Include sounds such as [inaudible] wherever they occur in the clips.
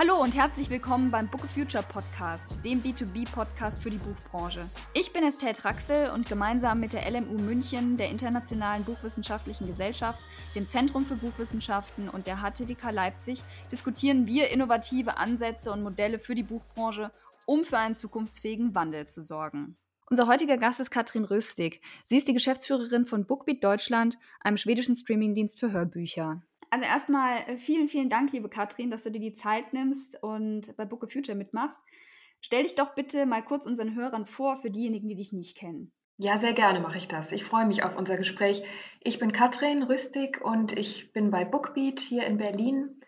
Hallo und herzlich willkommen beim Book of Future Podcast, dem B2B-Podcast für die Buchbranche. Ich bin Estelle Traxel und gemeinsam mit der LMU München, der Internationalen Buchwissenschaftlichen Gesellschaft, dem Zentrum für Buchwissenschaften und der HTWK Leipzig diskutieren wir innovative Ansätze und Modelle für die Buchbranche, um für einen zukunftsfähigen Wandel zu sorgen. Unser heutiger Gast ist Katrin Rüstig. Sie ist die Geschäftsführerin von Bookbeat Deutschland, einem schwedischen Streamingdienst für Hörbücher. Also erstmal äh, vielen, vielen Dank, liebe Katrin, dass du dir die Zeit nimmst und bei Book of Future mitmachst. Stell dich doch bitte mal kurz unseren Hörern vor, für diejenigen, die dich nicht kennen. Ja, sehr gerne mache ich das. Ich freue mich auf unser Gespräch. Ich bin Katrin Rüstig und ich bin bei Bookbeat hier in Berlin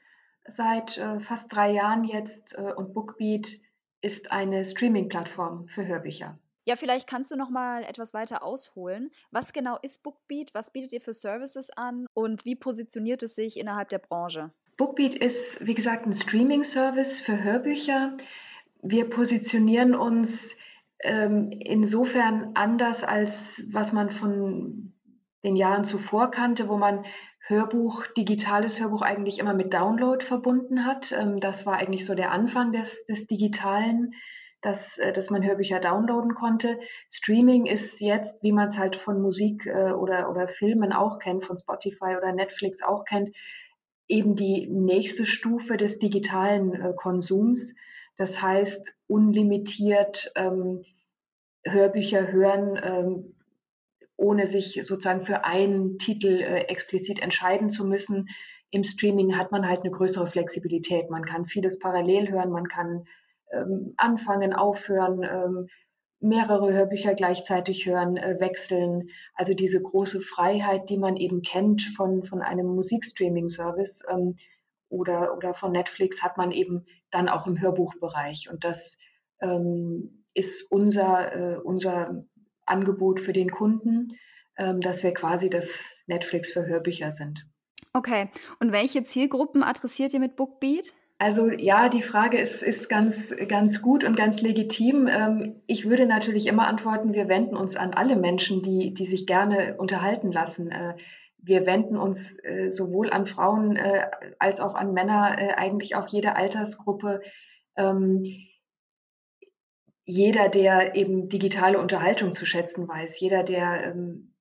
seit äh, fast drei Jahren jetzt. Äh, und Bookbeat ist eine Streaming-Plattform für Hörbücher. Ja, vielleicht kannst du noch mal etwas weiter ausholen. Was genau ist Bookbeat? Was bietet ihr für Services an und wie positioniert es sich innerhalb der Branche? Bookbeat ist, wie gesagt, ein Streaming-Service für Hörbücher. Wir positionieren uns ähm, insofern anders, als was man von den Jahren zuvor kannte, wo man Hörbuch, digitales Hörbuch eigentlich immer mit Download verbunden hat. Ähm, das war eigentlich so der Anfang des, des Digitalen dass, äh, dass man Hörbücher downloaden konnte. Streaming ist jetzt, wie man es halt von Musik äh, oder, oder Filmen auch kennt, von Spotify oder Netflix auch kennt, eben die nächste Stufe des digitalen äh, Konsums. Das heißt, unlimitiert ähm, Hörbücher hören, ähm, ohne sich sozusagen für einen Titel äh, explizit entscheiden zu müssen. Im Streaming hat man halt eine größere Flexibilität. Man kann vieles parallel hören, man kann ähm, anfangen, aufhören, ähm, mehrere Hörbücher gleichzeitig hören, äh, wechseln. Also diese große Freiheit, die man eben kennt von, von einem Musikstreaming-Service ähm, oder, oder von Netflix, hat man eben dann auch im Hörbuchbereich. Und das ähm, ist unser, äh, unser Angebot für den Kunden, ähm, dass wir quasi das Netflix für Hörbücher sind. Okay, und welche Zielgruppen adressiert ihr mit Bookbeat? Also ja, die Frage ist, ist ganz, ganz gut und ganz legitim. Ähm, ich würde natürlich immer antworten, wir wenden uns an alle Menschen, die, die sich gerne unterhalten lassen. Äh, wir wenden uns äh, sowohl an Frauen äh, als auch an Männer, eigentlich auch jede Altersgruppe. Ähm, jeder, der eben digitale Unterhaltung zu schätzen weiß, jeder, der ähm,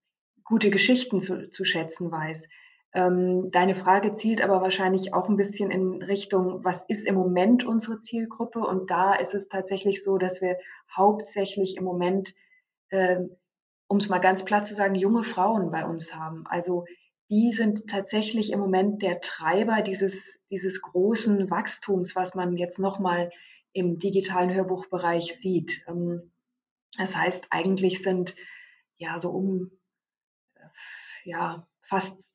gute Geschichten zu, zu schätzen weiß. Ähm, deine Frage zielt aber wahrscheinlich auch ein bisschen in Richtung, was ist im Moment unsere Zielgruppe? Und da ist es tatsächlich so, dass wir hauptsächlich im Moment, äh, um es mal ganz platt zu sagen, junge Frauen bei uns haben. Also die sind tatsächlich im Moment der Treiber dieses, dieses großen Wachstums, was man jetzt nochmal im digitalen Hörbuchbereich sieht. Ähm, das heißt, eigentlich sind ja so um ja, fast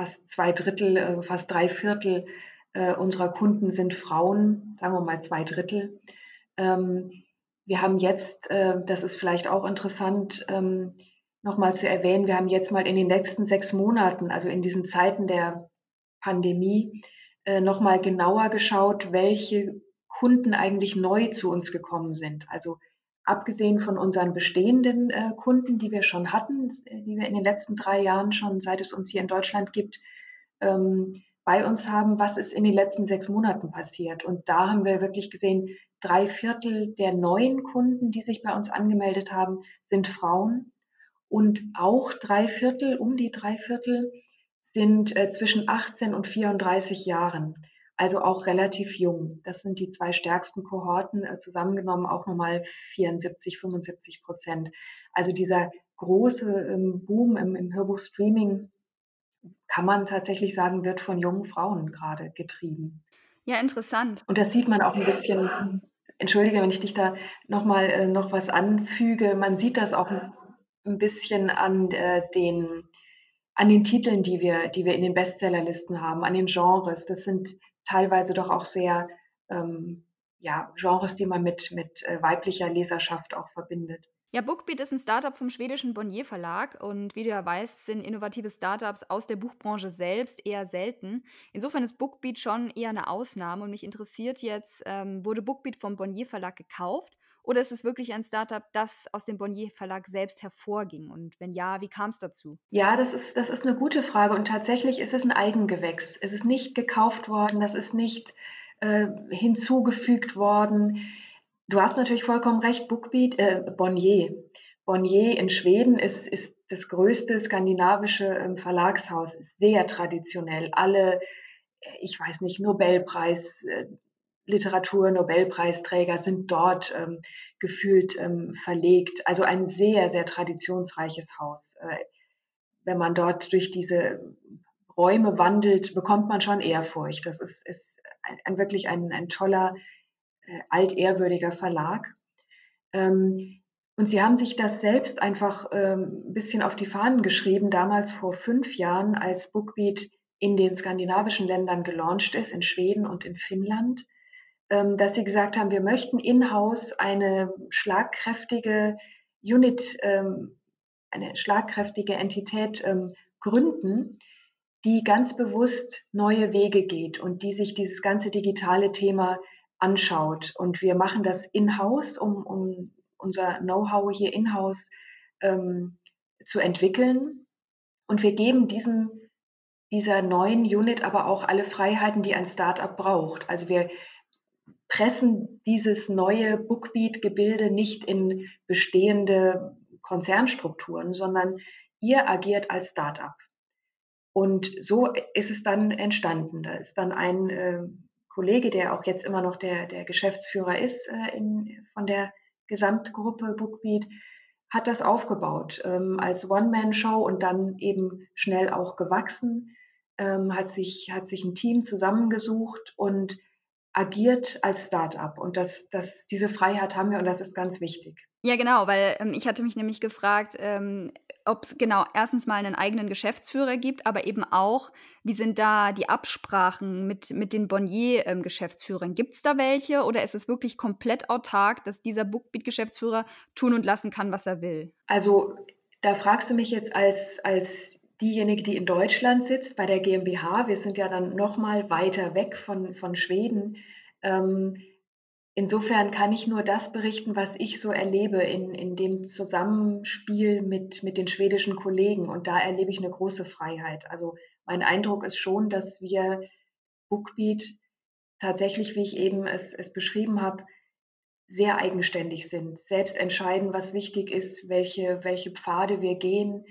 fast zwei Drittel, äh, fast drei Viertel äh, unserer Kunden sind Frauen, sagen wir mal zwei Drittel. Ähm, wir haben jetzt, äh, das ist vielleicht auch interessant, ähm, nochmal zu erwähnen, wir haben jetzt mal in den letzten sechs Monaten, also in diesen Zeiten der Pandemie, nochmal genauer geschaut, welche Kunden eigentlich neu zu uns gekommen sind. Also abgesehen von unseren bestehenden äh, Kunden, die wir schon hatten, die wir in den letzten drei Jahren schon, seit es uns hier in Deutschland gibt, ähm, bei uns haben, was ist in den letzten sechs Monaten passiert. Und da haben wir wirklich gesehen, drei Viertel der neuen Kunden, die sich bei uns angemeldet haben, sind Frauen. Und auch drei Viertel, um die drei Viertel, sind äh, zwischen 18 und 34 Jahren also auch relativ jung. Das sind die zwei stärksten Kohorten, äh, zusammengenommen auch nochmal 74, 75 Prozent. Also dieser große ähm, Boom im, im Hörbuchstreaming, kann man tatsächlich sagen, wird von jungen Frauen gerade getrieben. Ja, interessant. Und das sieht man auch ein bisschen, entschuldige, wenn ich dich da nochmal äh, noch was anfüge, man sieht das auch ein bisschen an äh, den an den Titeln, die wir, die wir in den Bestsellerlisten haben, an den Genres. Das sind teilweise doch auch sehr ähm, ja, Genres, die man mit, mit äh, weiblicher Leserschaft auch verbindet. Ja, Bookbeat ist ein Startup vom schwedischen Bonnier Verlag und wie du ja weißt, sind innovative Startups aus der Buchbranche selbst eher selten. Insofern ist Bookbeat schon eher eine Ausnahme und mich interessiert jetzt, ähm, wurde Bookbeat vom Bonnier Verlag gekauft oder ist es wirklich ein Startup, das aus dem Bonnier Verlag selbst hervorging? Und wenn ja, wie kam es dazu? Ja, das ist, das ist eine gute Frage. Und tatsächlich ist es ein Eigengewächs. Es ist nicht gekauft worden, das ist nicht äh, hinzugefügt worden. Du hast natürlich vollkommen recht, Bookbeat, äh, Bonnier. Bonnier in Schweden ist, ist das größte skandinavische ähm, Verlagshaus, ist sehr traditionell. Alle, äh, ich weiß nicht, Nobelpreis, äh, Literatur, Nobelpreisträger sind dort ähm, gefühlt ähm, verlegt. Also ein sehr, sehr traditionsreiches Haus. Äh, wenn man dort durch diese Räume wandelt, bekommt man schon Ehrfurcht. Das ist, ist ein, ein wirklich ein, ein toller, äh, altehrwürdiger Verlag. Ähm, und sie haben sich das selbst einfach ähm, ein bisschen auf die Fahnen geschrieben, damals vor fünf Jahren, als Bookbeat in den skandinavischen Ländern gelauncht ist, in Schweden und in Finnland, ähm, dass sie gesagt haben, wir möchten in-house eine schlagkräftige Unit, ähm, eine schlagkräftige Entität ähm, gründen, die ganz bewusst neue Wege geht und die sich dieses ganze digitale Thema anschaut. Und wir machen das in-house, um, um unser Know-how hier in-house ähm, zu entwickeln. Und wir geben diesem, dieser neuen Unit aber auch alle Freiheiten, die ein Startup braucht. Also wir pressen dieses neue Bookbeat-Gebilde nicht in bestehende Konzernstrukturen, sondern ihr agiert als Startup. Und so ist es dann entstanden. Da ist dann ein äh, Kollege, der auch jetzt immer noch der, der Geschäftsführer ist äh, in, von der Gesamtgruppe Bookbeat, hat das aufgebaut ähm, als One-Man-Show und dann eben schnell auch gewachsen, ähm, hat, sich, hat sich ein Team zusammengesucht und agiert als Startup. Und das, das, diese Freiheit haben wir und das ist ganz wichtig. Ja, genau, weil ähm, ich hatte mich nämlich gefragt, ähm, ob es genau erstens mal einen eigenen Geschäftsführer gibt, aber eben auch, wie sind da die Absprachen mit, mit den Bonnier-Geschäftsführern? Ähm, gibt es da welche oder ist es wirklich komplett autark, dass dieser Bookbeat-Geschäftsführer tun und lassen kann, was er will? Also da fragst du mich jetzt als, als diejenige, die in Deutschland sitzt, bei der GmbH. Wir sind ja dann noch mal weiter weg von, von Schweden. Ähm, Insofern kann ich nur das berichten, was ich so erlebe in, in dem Zusammenspiel mit, mit den schwedischen Kollegen. Und da erlebe ich eine große Freiheit. Also mein Eindruck ist schon, dass wir Bookbeat tatsächlich, wie ich eben es, es beschrieben habe, sehr eigenständig sind, selbst entscheiden, was wichtig ist, welche, welche Pfade wir gehen.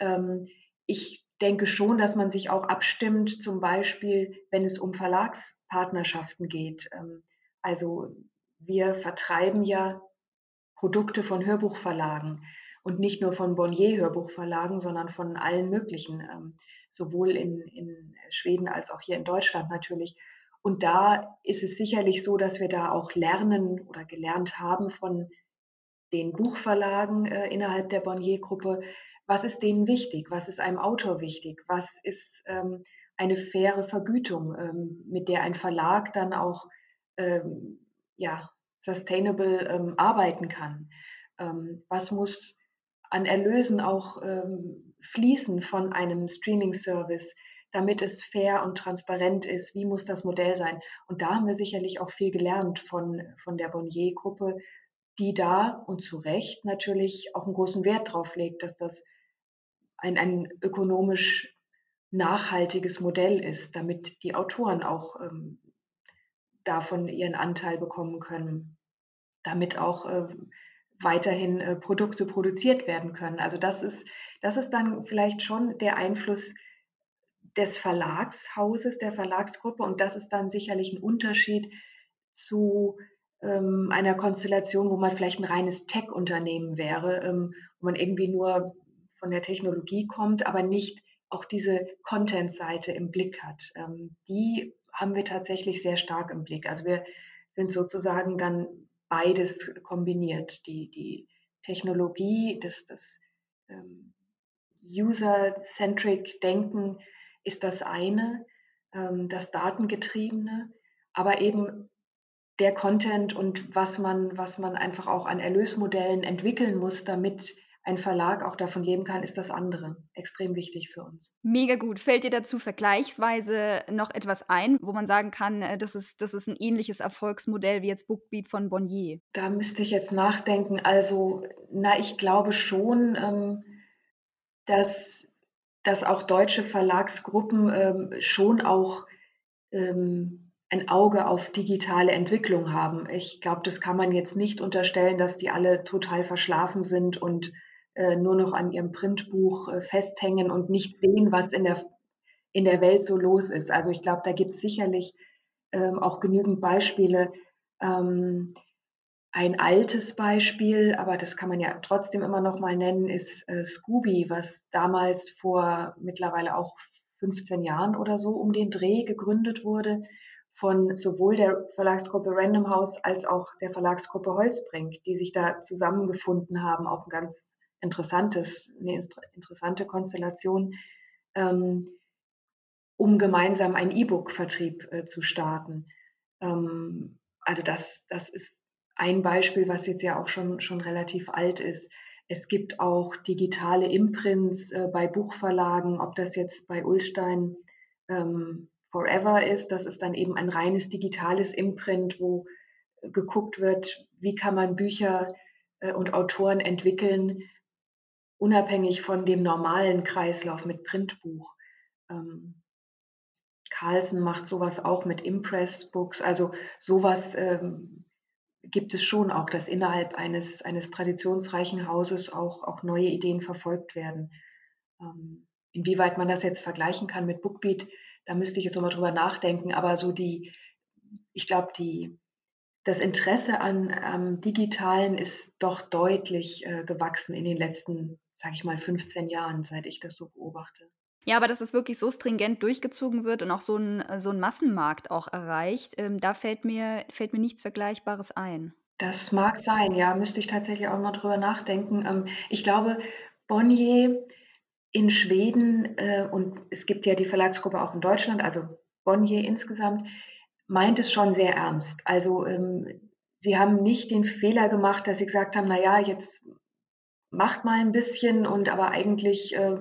Ähm, ich denke schon, dass man sich auch abstimmt, zum Beispiel, wenn es um Verlagspartnerschaften geht. Ähm, also wir vertreiben ja Produkte von Hörbuchverlagen und nicht nur von Bonnier Hörbuchverlagen, sondern von allen möglichen, ähm, sowohl in, in Schweden als auch hier in Deutschland natürlich. Und da ist es sicherlich so, dass wir da auch lernen oder gelernt haben von den Buchverlagen äh, innerhalb der Bonnier-Gruppe, was ist denen wichtig, was ist einem Autor wichtig, was ist ähm, eine faire Vergütung, ähm, mit der ein Verlag dann auch ähm, ja, sustainable ähm, arbeiten kann. Ähm, was muss an Erlösen auch ähm, fließen von einem Streaming-Service, damit es fair und transparent ist? Wie muss das Modell sein? Und da haben wir sicherlich auch viel gelernt von, von der Bonnier-Gruppe, die da und zu Recht natürlich auch einen großen Wert drauf legt, dass das ein, ein ökonomisch nachhaltiges Modell ist, damit die Autoren auch ähm, davon ihren Anteil bekommen können, damit auch äh, weiterhin äh, Produkte produziert werden können. Also das ist, das ist dann vielleicht schon der Einfluss des Verlagshauses, der Verlagsgruppe und das ist dann sicherlich ein Unterschied zu ähm, einer Konstellation, wo man vielleicht ein reines Tech-Unternehmen wäre, ähm, wo man irgendwie nur von der Technologie kommt, aber nicht auch diese Content-Seite im Blick hat. Ähm, die haben wir tatsächlich sehr stark im Blick. Also wir sind sozusagen dann beides kombiniert. Die, die Technologie, das, das ähm, User-centric Denken ist das eine, ähm, das Datengetriebene, aber eben der Content und was man, was man einfach auch an Erlösmodellen entwickeln muss, damit ein Verlag auch davon leben kann, ist das andere. Extrem wichtig für uns. Mega gut. Fällt dir dazu vergleichsweise noch etwas ein, wo man sagen kann, äh, das ist, das ist ein ähnliches Erfolgsmodell wie jetzt Bookbeat von Bonnier? Da müsste ich jetzt nachdenken. Also, na, ich glaube schon, ähm, dass, dass auch deutsche Verlagsgruppen ähm, schon auch ähm, ein Auge auf digitale Entwicklung haben. Ich glaube, das kann man jetzt nicht unterstellen, dass die alle total verschlafen sind und äh, nur noch an ihrem Printbuch äh, festhängen und nicht sehen, was in der, in der Welt so los ist. Also ich glaube, da gibt es sicherlich ähm, auch genügend Beispiele. Ähm, ein altes Beispiel, aber das kann man ja trotzdem immer noch mal nennen, ist äh, Scooby, was damals vor mittlerweile auch 15 Jahren oder so um den Dreh gegründet wurde von sowohl der Verlagsgruppe Random House als auch der Verlagsgruppe Holzbrink, die sich da zusammengefunden haben, auch ein ganz interessantes, eine interessante Konstellation, ähm, um gemeinsam einen E-Book-Vertrieb äh, zu starten. Ähm, also das, das ist ein Beispiel, was jetzt ja auch schon, schon relativ alt ist. Es gibt auch digitale Imprints äh, bei Buchverlagen, ob das jetzt bei Ulstein ähm, Forever ist. Das ist dann eben ein reines digitales Imprint, wo geguckt wird, wie kann man Bücher äh, und Autoren entwickeln, unabhängig von dem normalen Kreislauf mit Printbuch. Ähm, Carlsen macht sowas auch mit Impress-Books. Also sowas ähm, gibt es schon auch, dass innerhalb eines, eines traditionsreichen Hauses auch, auch neue Ideen verfolgt werden. Ähm, inwieweit man das jetzt vergleichen kann mit Bookbeat, da müsste ich jetzt nochmal drüber nachdenken. Aber so die, ich glaube, die, das Interesse an am Digitalen ist doch deutlich äh, gewachsen in den letzten sage ich mal, 15 Jahren, seit ich das so beobachte. Ja, aber dass es wirklich so stringent durchgezogen wird und auch so ein, so ein Massenmarkt auch erreicht, ähm, da fällt mir, fällt mir nichts Vergleichbares ein. Das mag sein, ja, müsste ich tatsächlich auch mal drüber nachdenken. Ähm, ich glaube, Bonnier in Schweden äh, und es gibt ja die Verlagsgruppe auch in Deutschland, also Bonnier insgesamt, meint es schon sehr ernst. Also ähm, sie haben nicht den Fehler gemacht, dass sie gesagt haben, naja, jetzt macht mal ein bisschen und aber eigentlich äh,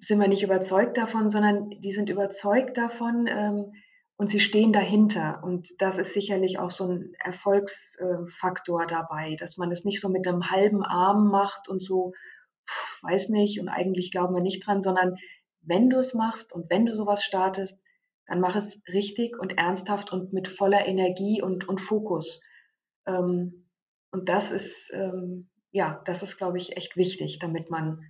sind wir nicht überzeugt davon, sondern die sind überzeugt davon ähm, und sie stehen dahinter. Und das ist sicherlich auch so ein Erfolgsfaktor dabei, dass man es nicht so mit einem halben Arm macht und so, weiß nicht, und eigentlich glauben wir nicht dran, sondern wenn du es machst und wenn du sowas startest, dann mach es richtig und ernsthaft und mit voller Energie und, und Fokus. Ähm, und das ist, ähm, ja, das ist, glaube ich, echt wichtig, damit man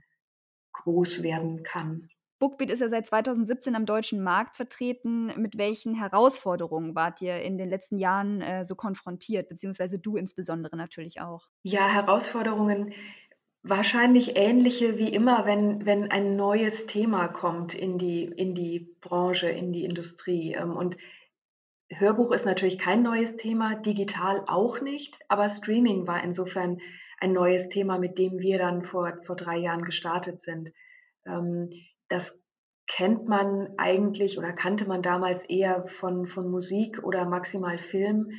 groß werden kann. Bookbeat ist ja seit 2017 am deutschen Markt vertreten. Mit welchen Herausforderungen wart ihr in den letzten Jahren äh, so konfrontiert, beziehungsweise du insbesondere natürlich auch? Ja, Herausforderungen wahrscheinlich ähnliche wie immer, wenn, wenn ein neues Thema kommt in die, in die Branche, in die Industrie. Ähm, und Hörbuch ist natürlich kein neues Thema, digital auch nicht, aber Streaming war insofern ein neues Thema, mit dem wir dann vor, vor drei Jahren gestartet sind. Ähm, das kennt man eigentlich oder kannte man damals eher von, von Musik oder maximal Film.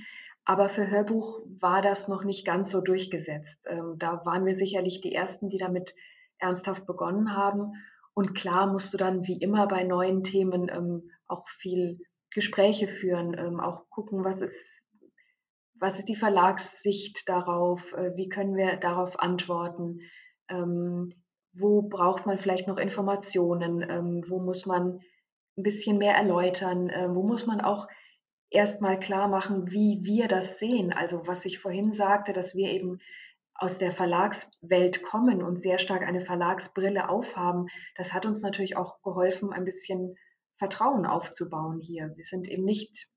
Aber für Hörbuch war das noch nicht ganz so durchgesetzt. Ähm, da waren wir sicherlich die Ersten, die damit ernsthaft begonnen haben. Und klar musst du dann wie immer bei neuen Themen ähm, auch viel Gespräche führen, ähm, auch gucken, was ist was ist die Verlagssicht darauf? Äh, wie können wir darauf antworten? Ähm, wo braucht man vielleicht noch Informationen? Ähm, wo muss man ein bisschen mehr erläutern? Ähm, wo muss man auch erstmal klar machen, wie wir das sehen? Also was ich vorhin sagte, dass wir eben aus der Verlagswelt kommen und sehr stark eine Verlagsbrille aufhaben, das hat uns natürlich auch geholfen, ein bisschen Vertrauen aufzubauen hier. Wir sind eben nicht,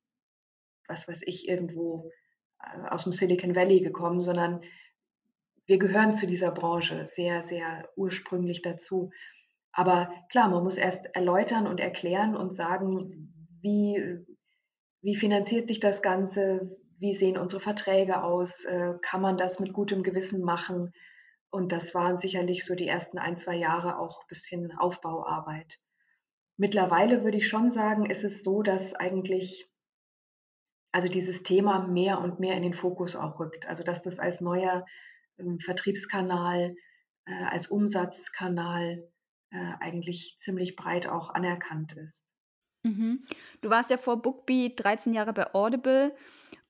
was weiß ich, irgendwo äh, aus dem Silicon Valley gekommen, sondern wir gehören zu dieser Branche sehr, sehr ursprünglich dazu. Aber klar, man muss erst erläutern und erklären und sagen, wie, wie finanziert sich das Ganze, wie sehen unsere Verträge aus, äh, kann man das mit gutem Gewissen machen. Und das waren sicherlich so die ersten ein, zwei Jahre auch ein bisschen Aufbauarbeit. Mittlerweile würde ich schon sagen, ist es so, dass eigentlich also dieses Thema mehr und mehr in den Fokus auch rückt. Also dass das als neuer ähm, Vertriebskanal, äh, als Umsatzkanal äh, eigentlich ziemlich breit auch anerkannt ist. Mhm. Du warst ja vor Bookbeat 13 Jahre bei Audible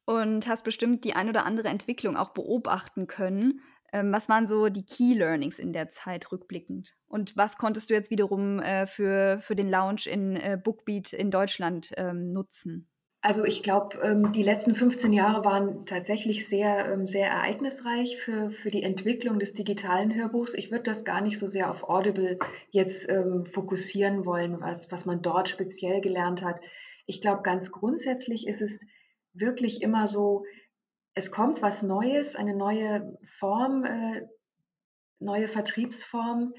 und hast bestimmt die ein oder andere Entwicklung auch beobachten können. Ähm, was waren so die Key Learnings in der Zeit rückblickend? Und was konntest du jetzt wiederum äh, für, für den Launch in äh, Bookbeat in Deutschland ähm, nutzen? Also ich glaube, ähm, die letzten 15 Jahre waren tatsächlich sehr, ähm, sehr ereignisreich für, für die Entwicklung des digitalen Hörbuchs. Ich würde das gar nicht so sehr auf Audible jetzt ähm, fokussieren wollen, was, was man dort speziell gelernt hat. Ich glaube, ganz grundsätzlich ist es wirklich immer so, es kommt was Neues, eine neue Form, äh, neue Vertriebsform.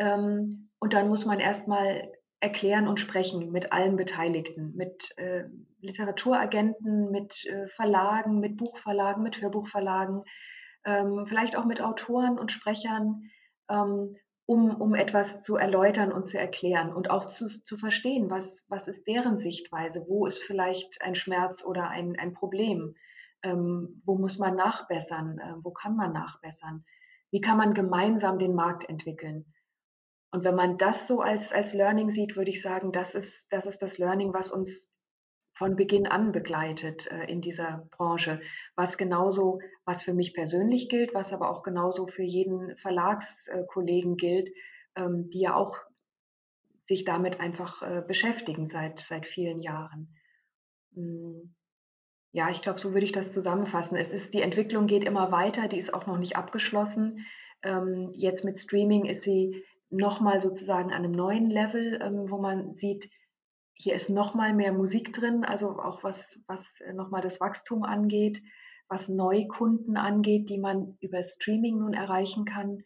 Und dann muss man erstmal erklären und sprechen mit allen Beteiligten, mit äh, Literaturagenten, mit äh, Verlagen, mit Buchverlagen, mit Hörbuchverlagen, ähm, vielleicht auch mit Autoren und Sprechern, ähm, um, um etwas zu erläutern und zu erklären und auch zu, zu verstehen, was, was ist deren Sichtweise, wo ist vielleicht ein Schmerz oder ein, ein Problem, ähm, wo muss man nachbessern, äh, wo kann man nachbessern, wie kann man gemeinsam den Markt entwickeln. Und wenn man das so als, als Learning sieht, würde ich sagen, das ist, das ist das Learning, was uns von Beginn an begleitet äh, in dieser Branche, was genauso, was für mich persönlich gilt, was aber auch genauso für jeden Verlagskollegen gilt, ähm, die ja auch sich damit einfach äh, beschäftigen seit, seit vielen Jahren. Hm. Ja, ich glaube, so würde ich das zusammenfassen. Es ist, die Entwicklung geht immer weiter, die ist auch noch nicht abgeschlossen. Ähm, jetzt mit Streaming ist sie nochmal sozusagen an einem neuen Level, ähm, wo man sieht, hier ist nochmal mehr Musik drin, also auch was, was äh, nochmal das Wachstum angeht, was Neukunden angeht, die man über Streaming nun erreichen kann.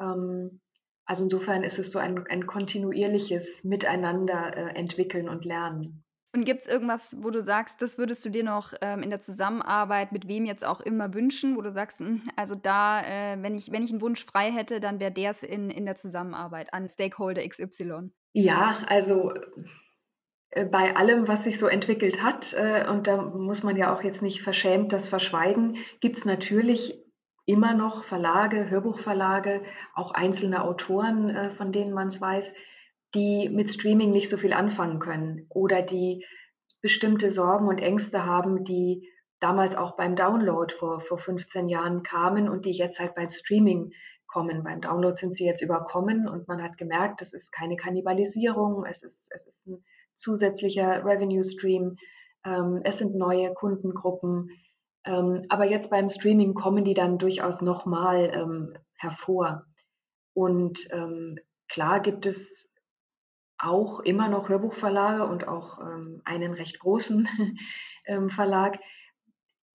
Ähm, also insofern ist es so ein, ein kontinuierliches Miteinander äh, entwickeln und lernen. Und gibt es irgendwas, wo du sagst, das würdest du dir noch ähm, in der Zusammenarbeit mit wem jetzt auch immer wünschen, wo du sagst, hm, also da, äh, wenn, ich, wenn ich einen Wunsch frei hätte, dann wäre der es in, in der Zusammenarbeit an Stakeholder XY? Ja, also äh, bei allem, was sich so entwickelt hat, äh, und da muss man ja auch jetzt nicht verschämt das verschweigen, gibt es natürlich immer noch Verlage, Hörbuchverlage, auch einzelne Autoren, äh, von denen man es weiß, die mit Streaming nicht so viel anfangen können oder die bestimmte Sorgen und Ängste haben, die damals auch beim Download vor, vor 15 Jahren kamen und die jetzt halt beim Streaming kommen. Beim Download sind sie jetzt überkommen und man hat gemerkt, es ist keine Kannibalisierung, es ist, es ist ein zusätzlicher Revenue Stream, ähm, es sind neue Kundengruppen. Ähm, aber jetzt beim Streaming kommen die dann durchaus nochmal ähm, hervor. Und ähm, klar gibt es auch immer noch Hörbuchverlage und auch ähm, einen recht großen [laughs] ähm, Verlag,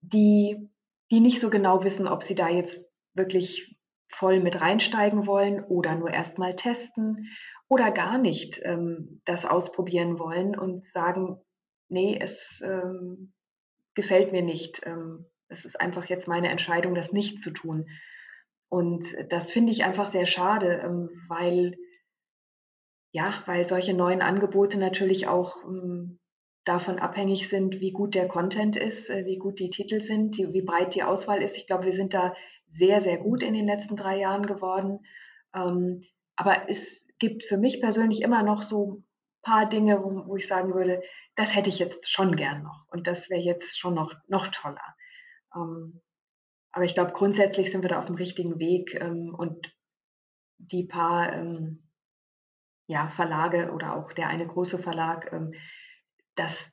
die, die nicht so genau wissen, ob sie da jetzt wirklich voll mit reinsteigen wollen oder nur erstmal testen oder gar nicht ähm, das ausprobieren wollen und sagen, nee, es ähm, gefällt mir nicht. Ähm, es ist einfach jetzt meine Entscheidung, das nicht zu tun. Und das finde ich einfach sehr schade, ähm, weil ja, weil solche neuen Angebote natürlich auch ähm, davon abhängig sind, wie gut der Content ist, äh, wie gut die Titel sind, die, wie breit die Auswahl ist. Ich glaube, wir sind da sehr, sehr gut in den letzten drei Jahren geworden. Ähm, aber es gibt für mich persönlich immer noch so ein paar Dinge, wo, wo ich sagen würde, das hätte ich jetzt schon gern noch und das wäre jetzt schon noch, noch toller. Ähm, aber ich glaube, grundsätzlich sind wir da auf dem richtigen Weg ähm, und die paar ähm, ja, Verlage oder auch der eine große Verlag, ähm, das,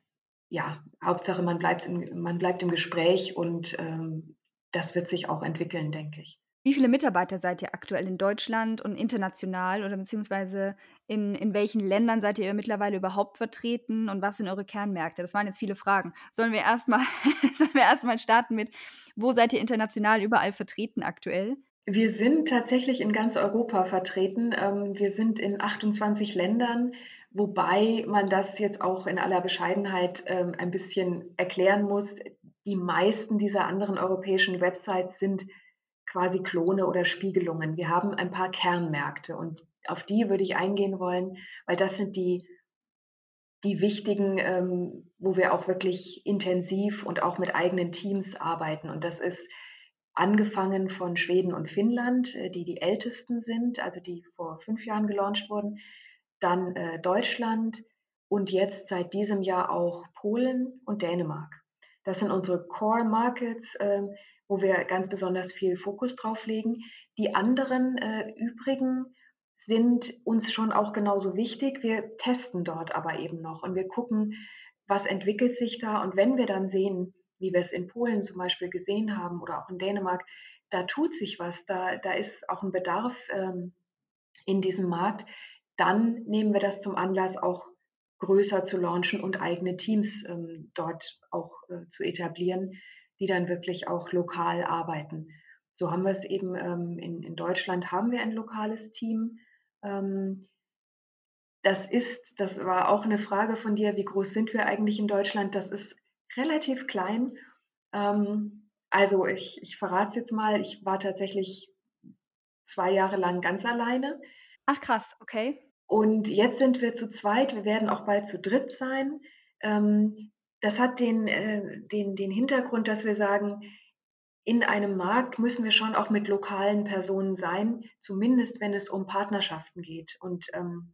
ja, Hauptsache man bleibt im, man bleibt im Gespräch und ähm, das wird sich auch entwickeln, denke ich. Wie viele Mitarbeiter seid ihr aktuell in Deutschland und international oder beziehungsweise in, in welchen Ländern seid ihr mittlerweile überhaupt vertreten und was sind eure Kernmärkte? Das waren jetzt viele Fragen. Sollen wir erstmal [laughs] erst starten mit, wo seid ihr international überall vertreten aktuell? Wir sind tatsächlich in ganz Europa vertreten. Ähm, wir sind in 28 Ländern, wobei man das jetzt auch in aller Bescheidenheit ähm, ein bisschen erklären muss. Die meisten dieser anderen europäischen Websites sind quasi Klone oder Spiegelungen. Wir haben ein paar Kernmärkte und auf die würde ich eingehen wollen, weil das sind die, die wichtigen, ähm, wo wir auch wirklich intensiv und auch mit eigenen Teams arbeiten. Und das ist angefangen von Schweden und Finnland, äh, die die ältesten sind, also die vor fünf Jahren gelauncht wurden, dann äh, Deutschland und jetzt seit diesem Jahr auch Polen und Dänemark. Das sind unsere Core Markets, äh, wo wir ganz besonders viel Fokus drauf legen. Die anderen äh, übrigen sind uns schon auch genauso wichtig. Wir testen dort aber eben noch und wir gucken, was entwickelt sich da? Und wenn wir dann sehen, wie wir es in Polen zum Beispiel gesehen haben oder auch in Dänemark, da tut sich was, da, da ist auch ein Bedarf ähm, in diesem Markt, dann nehmen wir das zum Anlass, auch größer zu launchen und eigene Teams ähm, dort auch äh, zu etablieren, die dann wirklich auch lokal arbeiten. So haben wir es eben ähm, in, in, Deutschland, haben wir ein lokales Team. Ähm, das ist, das war auch eine Frage von dir, wie groß sind wir eigentlich in Deutschland? Das ist relativ klein. Ähm, also ich, ich verrate es jetzt mal, ich war tatsächlich zwei Jahre lang ganz alleine. Ach krass, okay. Und jetzt sind wir zu zweit, wir werden auch bald zu dritt sein. Ähm, das hat den, äh, den, den Hintergrund, dass wir sagen, in einem Markt müssen wir schon auch mit lokalen Personen sein, zumindest wenn es um Partnerschaften geht. Und ähm,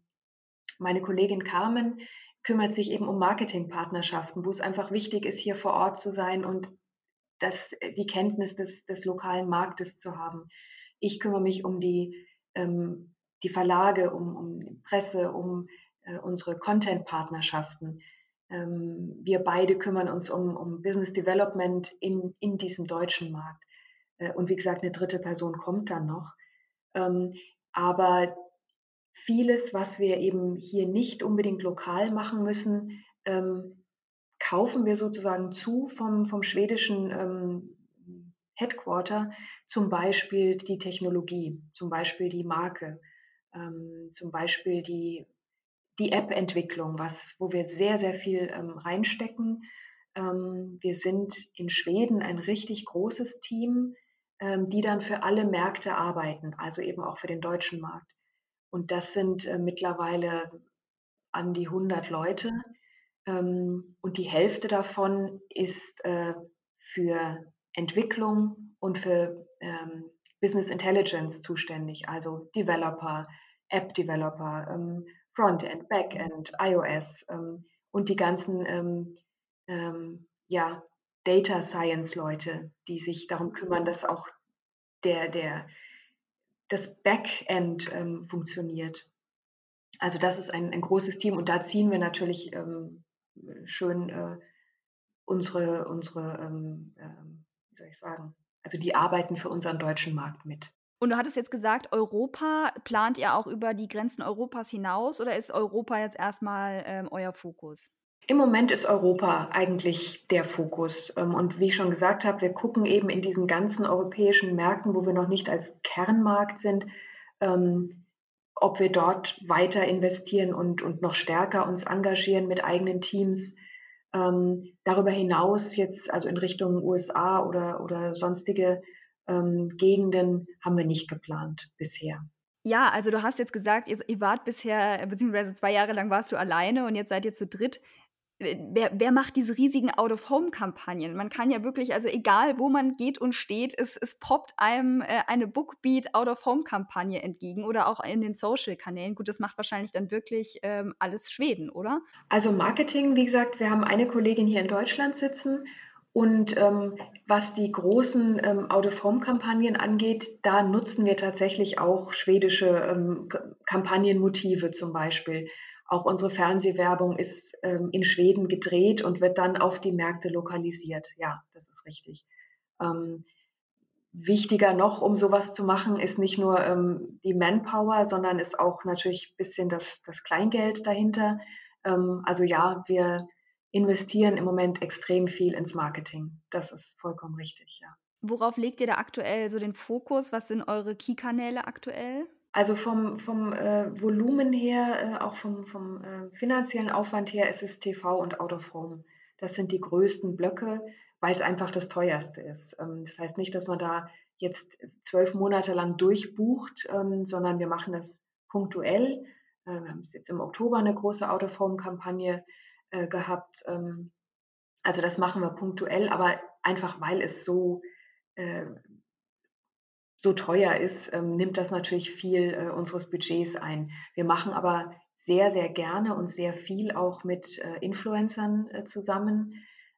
meine Kollegin Carmen kümmert sich eben um Marketingpartnerschaften, wo es einfach wichtig ist, hier vor Ort zu sein und das, die Kenntnis des, des lokalen Marktes zu haben. Ich kümmere mich um die, ähm, die Verlage, um, um Presse, um äh, unsere Content-Partnerschaften. Ähm, wir beide kümmern uns um, um Business Development in, in diesem deutschen Markt. Äh, und wie gesagt, eine dritte Person kommt dann noch. Ähm, aber vieles, was wir eben hier nicht unbedingt lokal machen müssen, ähm, kaufen wir sozusagen zu vom, vom schwedischen ähm, Headquarter, zum Beispiel die Technologie, zum Beispiel die Marke, ähm, zum Beispiel die, die App-Entwicklung, wo wir sehr, sehr viel ähm, reinstecken. Ähm, wir sind in Schweden ein richtig großes Team, ähm, die dann für alle Märkte arbeiten, also eben auch für den deutschen Markt. Und das sind äh, mittlerweile an die 100 Leute. Ähm, und die Hälfte davon ist äh, für Entwicklung und für ähm, Business Intelligence zuständig, also Developer, App Developer, ähm, Frontend, Backend, iOS ähm, und die ganzen ähm, ähm, ja, Data Science Leute, die sich darum kümmern, dass auch der, der, das Backend ähm, funktioniert. Also das ist ein, ein, großes Team und da ziehen wir natürlich ähm, schön äh, unsere, unsere ähm, ähm, wie soll ich sagen, also die arbeiten für unseren deutschen Markt mit. Und du hattest jetzt gesagt, Europa, plant ihr auch über die Grenzen Europas hinaus oder ist Europa jetzt erstmal ähm, euer Fokus? Im Moment ist Europa eigentlich der Fokus. Ähm, und wie ich schon gesagt habe, wir gucken eben in diesen ganzen europäischen Märkten, wo wir noch nicht als Kernmarkt sind, ähm, ob wir dort weiter investieren und, und noch stärker uns engagieren mit eigenen Teams. Ähm, darüber hinaus jetzt, also in Richtung USA oder, oder sonstige Gegenden, haben wir nicht geplant bisher. Ja, also du hast jetzt gesagt, ihr wart bisher, beziehungsweise zwei Jahre lang warst du alleine und jetzt seid ihr zu dritt. Wer, wer macht diese riesigen Out-of-Home-Kampagnen? Man kann ja wirklich, also egal wo man geht und steht, es, es poppt einem äh, eine Bookbeat Out-of-Home-Kampagne entgegen oder auch in den Social-Kanälen. Gut, das macht wahrscheinlich dann wirklich ähm, alles Schweden, oder? Also Marketing, wie gesagt, wir haben eine Kollegin hier in Deutschland sitzen und ähm, was die großen ähm, Out-of-Home-Kampagnen angeht, da nutzen wir tatsächlich auch schwedische ähm, Kampagnenmotive zum Beispiel. Auch unsere Fernsehwerbung ist ähm, in Schweden gedreht und wird dann auf die Märkte lokalisiert. Ja, das ist richtig. Ähm, wichtiger noch, um sowas zu machen, ist nicht nur ähm, die Manpower, sondern ist auch natürlich ein bisschen das, das Kleingeld dahinter. Ähm, also ja, wir investieren im Moment extrem viel ins Marketing. Das ist vollkommen richtig, ja. Worauf legt ihr da aktuell so den Fokus? Was sind eure Key-Kanäle aktuell? Also vom, vom äh, Volumen her, äh, auch vom, vom äh, finanziellen Aufwand her, ist es TV und Out of Home. Das sind die größten Blöcke, weil es einfach das teuerste ist. Ähm, das heißt nicht, dass man da jetzt zwölf Monate lang durchbucht, ähm, sondern wir machen das punktuell. Äh, wir haben jetzt im Oktober eine große Out of Home-Kampagne äh, gehabt. Ähm, also das machen wir punktuell, aber einfach weil es so äh, so teuer ist, ähm, nimmt das natürlich viel äh, unseres Budgets ein. Wir machen aber sehr, sehr gerne und sehr viel auch mit äh, Influencern äh, zusammen.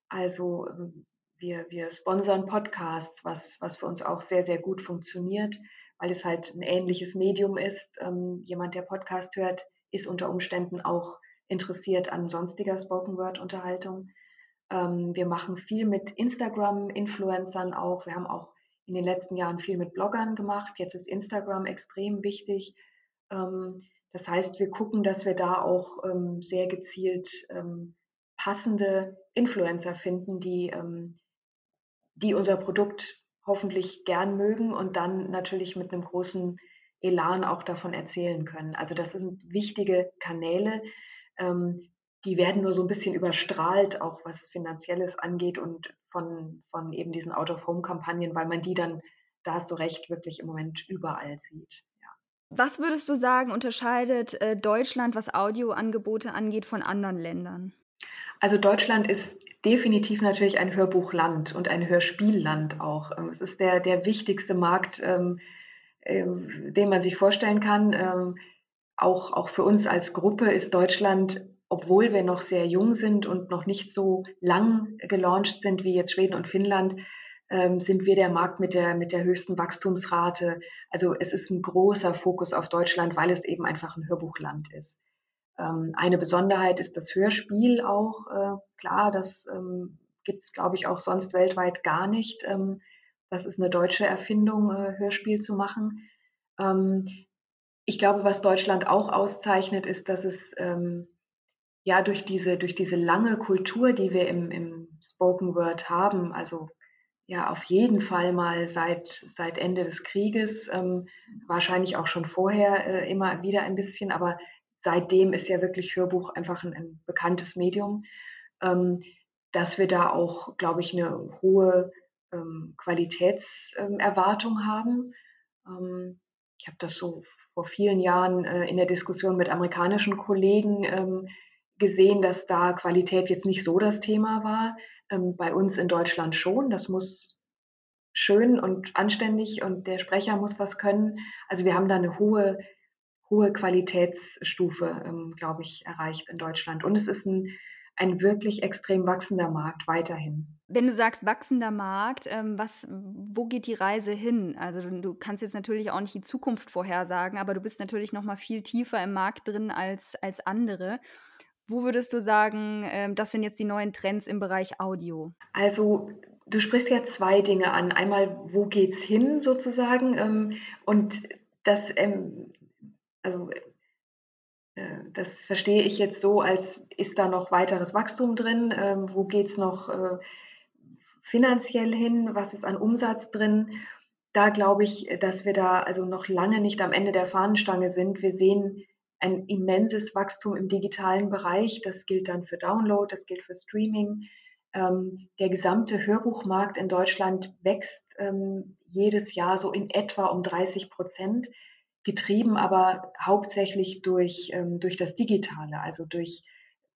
Also ähm, wir, wir sponsern Podcasts, was, was für uns auch sehr, sehr gut funktioniert, weil es halt ein ähnliches Medium ist. Ähm, jemand, der Podcast hört, ist unter Umständen auch interessiert an sonstiger Spoken Word Unterhaltung. Ähm, wir machen viel mit Instagram-Influencern auch. Wir haben auch in den letzten Jahren viel mit Bloggern gemacht. Jetzt ist Instagram extrem wichtig. Ähm, das heißt, wir gucken, dass wir da auch ähm, sehr gezielt ähm, passende Influencer finden, die, die unser Produkt hoffentlich gern mögen und dann natürlich mit einem großen Elan auch davon erzählen können. Also das sind wichtige Kanäle. Ähm, die werden nur so ein bisschen überstrahlt, auch was Finanzielles angeht und von, von eben diesen Out-of-Home-Kampagnen, weil man die dann, da hast du recht, wirklich im Moment überall sieht. Ja. Was würdest du sagen, unterscheidet äh, Deutschland, was Audioangebote angeht, von anderen Ländern? Also Deutschland ist definitiv natürlich ein Hörbuchland und ein Hörspielland auch. Ähm, es ist der, der wichtigste Markt, ähm, äh, den man sich vorstellen kann. Ähm, auch, auch für uns als Gruppe ist Deutschland obwohl wir noch sehr jung sind und noch nicht so lang gelauncht sind wie jetzt Schweden und Finnland, ähm, sind wir der Markt mit der, mit der höchsten Wachstumsrate. Also es ist ein großer Fokus auf Deutschland, weil es eben einfach ein Hörbuchland ist. Ähm, eine Besonderheit ist das Hörspiel auch. Äh, klar, das ähm, gibt es, glaube ich, auch sonst weltweit gar nicht. Ähm, das ist eine deutsche Erfindung, äh, Hörspiel zu machen. Ähm, ich glaube, was Deutschland auch auszeichnet, ist, dass es ähm, ja, durch diese, durch diese lange Kultur, die wir im, im Spoken Word haben, also ja, auf jeden Fall mal seit, seit Ende des Krieges, ähm, wahrscheinlich auch schon vorher äh, immer wieder ein bisschen, aber seitdem ist ja wirklich Hörbuch einfach ein, ein bekanntes Medium, ähm, dass wir da auch, glaube ich, eine hohe ähm, Qualitätserwartung haben. Ähm, ich habe das so vor vielen Jahren äh, in der Diskussion mit amerikanischen Kollegen ähm, gesehen, dass da Qualität jetzt nicht so das Thema war. Ähm, bei uns in Deutschland schon. Das muss schön und anständig und der Sprecher muss was können. Also wir haben da eine hohe, hohe Qualitätsstufe, ähm, glaube ich, erreicht in Deutschland. Und es ist ein, ein wirklich extrem wachsender Markt weiterhin. Wenn du sagst wachsender Markt, ähm, was, wo geht die Reise hin? Also du, kannst jetzt natürlich auch nicht die Zukunft vorhersagen, aber du bist natürlich noch mal viel tiefer im Markt drin als, als andere. Wo würdest du sagen, ähm, das sind jetzt die neuen Trends im Bereich Audio? Also du sprichst ja zwei Dinge an. Einmal, wo geht's hin sozusagen? Ähm, und das, ähm, also äh, das verstehe ich jetzt so, als ist da noch weiteres Wachstum drin? wo geht es noch äh, finanziell hin? Was ist an Umsatz drin? Da glaube ich, dass wir da also noch lange nicht am Ende der Fahnenstange sind. Wir sehen ein immenses Wachstum im digitalen Bereich. Das gilt dann für Download, das gilt für Streaming. Ähm, der gesamte Hörbuchmarkt in Deutschland wächst ähm, jedes Jahr so in etwa um 30 Prozent, getrieben aber hauptsächlich durch, ähm, durch das Digitale, also durch